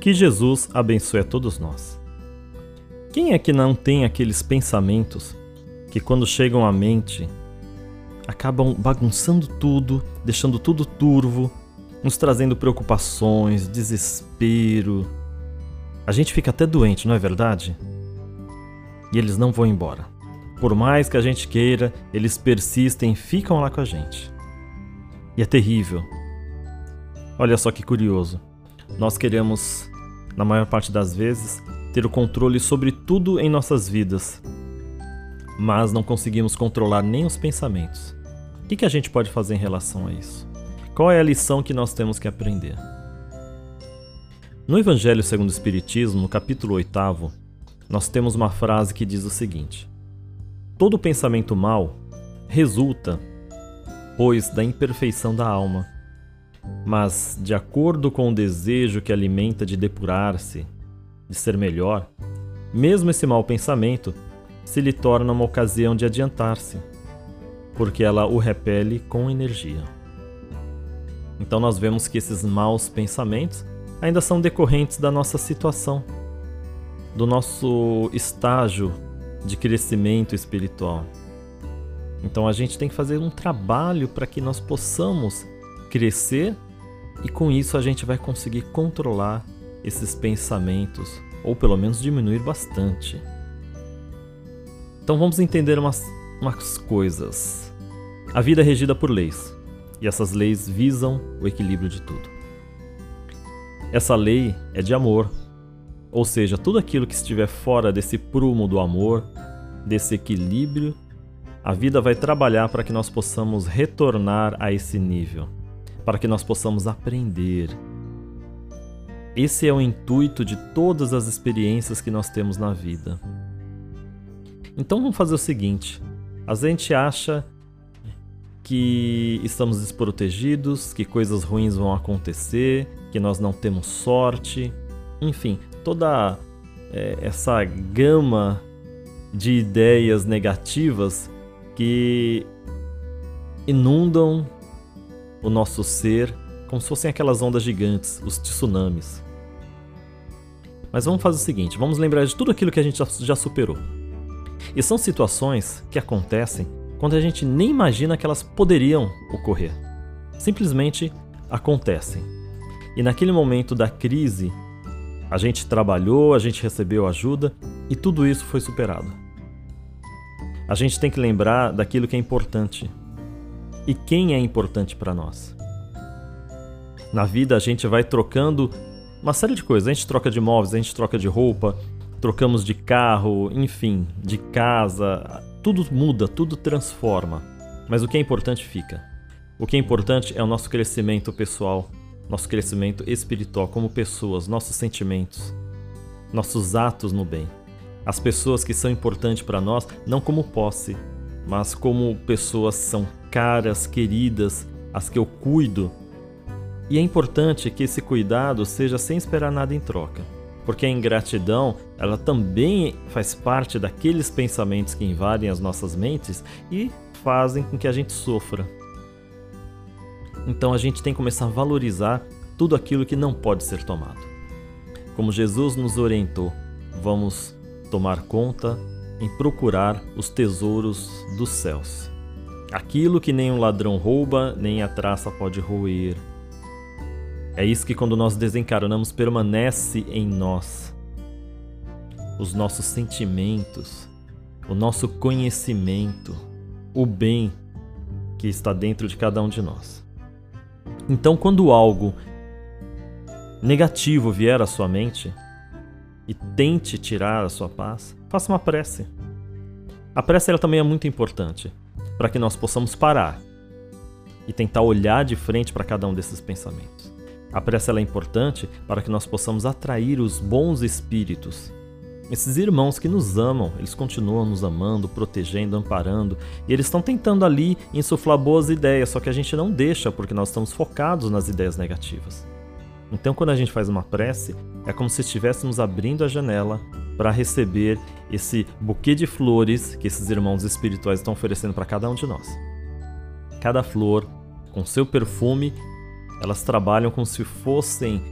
Que Jesus abençoe a todos nós. Quem é que não tem aqueles pensamentos que, quando chegam à mente, acabam bagunçando tudo, deixando tudo turvo, nos trazendo preocupações, desespero? A gente fica até doente, não é verdade? E eles não vão embora. Por mais que a gente queira, eles persistem e ficam lá com a gente. E é terrível. Olha só que curioso. Nós queremos na maior parte das vezes, ter o controle sobre tudo em nossas vidas, mas não conseguimos controlar nem os pensamentos. O que, que a gente pode fazer em relação a isso? Qual é a lição que nós temos que aprender? No Evangelho segundo o Espiritismo, no capítulo 8, nós temos uma frase que diz o seguinte: Todo pensamento mal resulta, pois, da imperfeição da alma mas, de acordo com o desejo que alimenta de depurar-se, de ser melhor, mesmo esse mau pensamento se lhe torna uma ocasião de adiantar-se, porque ela o repele com energia. Então, nós vemos que esses maus pensamentos ainda são decorrentes da nossa situação, do nosso estágio de crescimento espiritual. Então, a gente tem que fazer um trabalho para que nós possamos crescer e com isso a gente vai conseguir controlar esses pensamentos, ou pelo menos diminuir bastante. Então vamos entender umas, umas coisas. A vida é regida por leis, e essas leis visam o equilíbrio de tudo. Essa lei é de amor, ou seja, tudo aquilo que estiver fora desse prumo do amor, desse equilíbrio, a vida vai trabalhar para que nós possamos retornar a esse nível para que nós possamos aprender. Esse é o intuito de todas as experiências que nós temos na vida. Então vamos fazer o seguinte: a gente acha que estamos desprotegidos, que coisas ruins vão acontecer, que nós não temos sorte, enfim, toda é, essa gama de ideias negativas que inundam o nosso ser como se fossem aquelas ondas gigantes, os tsunamis. Mas vamos fazer o seguinte: vamos lembrar de tudo aquilo que a gente já superou. E são situações que acontecem quando a gente nem imagina que elas poderiam ocorrer. Simplesmente acontecem. E naquele momento da crise, a gente trabalhou, a gente recebeu ajuda e tudo isso foi superado. A gente tem que lembrar daquilo que é importante, e quem é importante para nós. Na vida a gente vai trocando uma série de coisas. A gente troca de móveis, a gente troca de roupa, trocamos de carro, enfim, de casa. Tudo muda, tudo transforma. Mas o que é importante fica. O que é importante é o nosso crescimento pessoal, nosso crescimento espiritual como pessoas, nossos sentimentos, nossos atos no bem. As pessoas que são importantes para nós, não como posse, mas como pessoas são caras, queridas, as que eu cuido. E é importante que esse cuidado seja sem esperar nada em troca, porque a ingratidão, ela também faz parte daqueles pensamentos que invadem as nossas mentes e fazem com que a gente sofra. Então a gente tem que começar a valorizar tudo aquilo que não pode ser tomado. Como Jesus nos orientou, vamos tomar conta em procurar os tesouros dos céus. Aquilo que nenhum ladrão rouba, nem a traça pode roer. É isso que, quando nós desencarnamos, permanece em nós. Os nossos sentimentos, o nosso conhecimento, o bem que está dentro de cada um de nós. Então, quando algo negativo vier à sua mente e tente tirar a sua paz, faça uma prece. A prece ela também é muito importante para que nós possamos parar e tentar olhar de frente para cada um desses pensamentos. A prece é importante para que nós possamos atrair os bons espíritos. Esses irmãos que nos amam, eles continuam nos amando, protegendo, amparando, e eles estão tentando ali insuflar boas ideias, só que a gente não deixa porque nós estamos focados nas ideias negativas. Então, quando a gente faz uma prece, é como se estivéssemos abrindo a janela para receber esse buquê de flores que esses irmãos espirituais estão oferecendo para cada um de nós. Cada flor, com seu perfume, elas trabalham como se fossem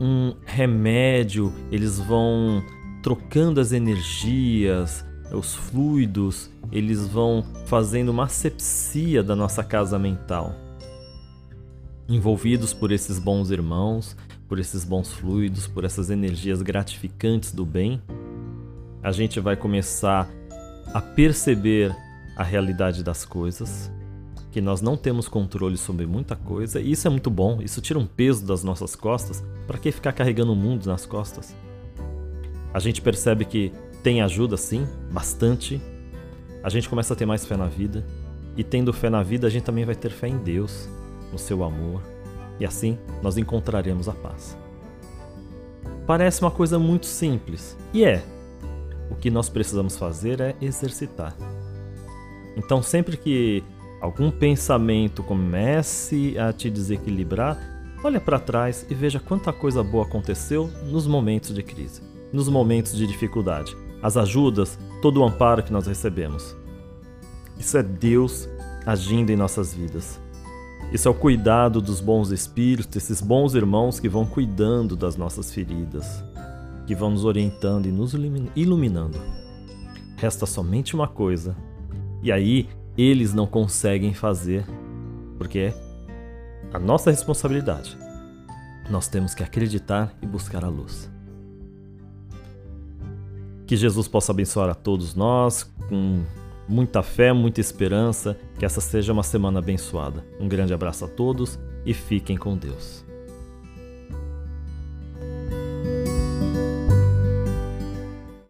um remédio, eles vão trocando as energias, os fluidos, eles vão fazendo uma asepsia da nossa casa mental. Envolvidos por esses bons irmãos, por esses bons fluidos, por essas energias gratificantes do bem, a gente vai começar a perceber a realidade das coisas, que nós não temos controle sobre muita coisa, e isso é muito bom, isso tira um peso das nossas costas. Para que ficar carregando o mundo nas costas? A gente percebe que tem ajuda sim, bastante. A gente começa a ter mais fé na vida, e tendo fé na vida, a gente também vai ter fé em Deus, no seu amor, e assim nós encontraremos a paz. Parece uma coisa muito simples, e é. O que nós precisamos fazer é exercitar. Então, sempre que algum pensamento comece a te desequilibrar, olha para trás e veja quanta coisa boa aconteceu nos momentos de crise, nos momentos de dificuldade, as ajudas, todo o amparo que nós recebemos. Isso é Deus agindo em nossas vidas. Isso é o cuidado dos bons espíritos, esses bons irmãos que vão cuidando das nossas feridas, que vão nos orientando e nos iluminando. Resta somente uma coisa, e aí eles não conseguem fazer, porque é a nossa responsabilidade. Nós temos que acreditar e buscar a luz. Que Jesus possa abençoar a todos nós com muita fé, muita esperança, que essa seja uma semana abençoada. Um grande abraço a todos e fiquem com Deus.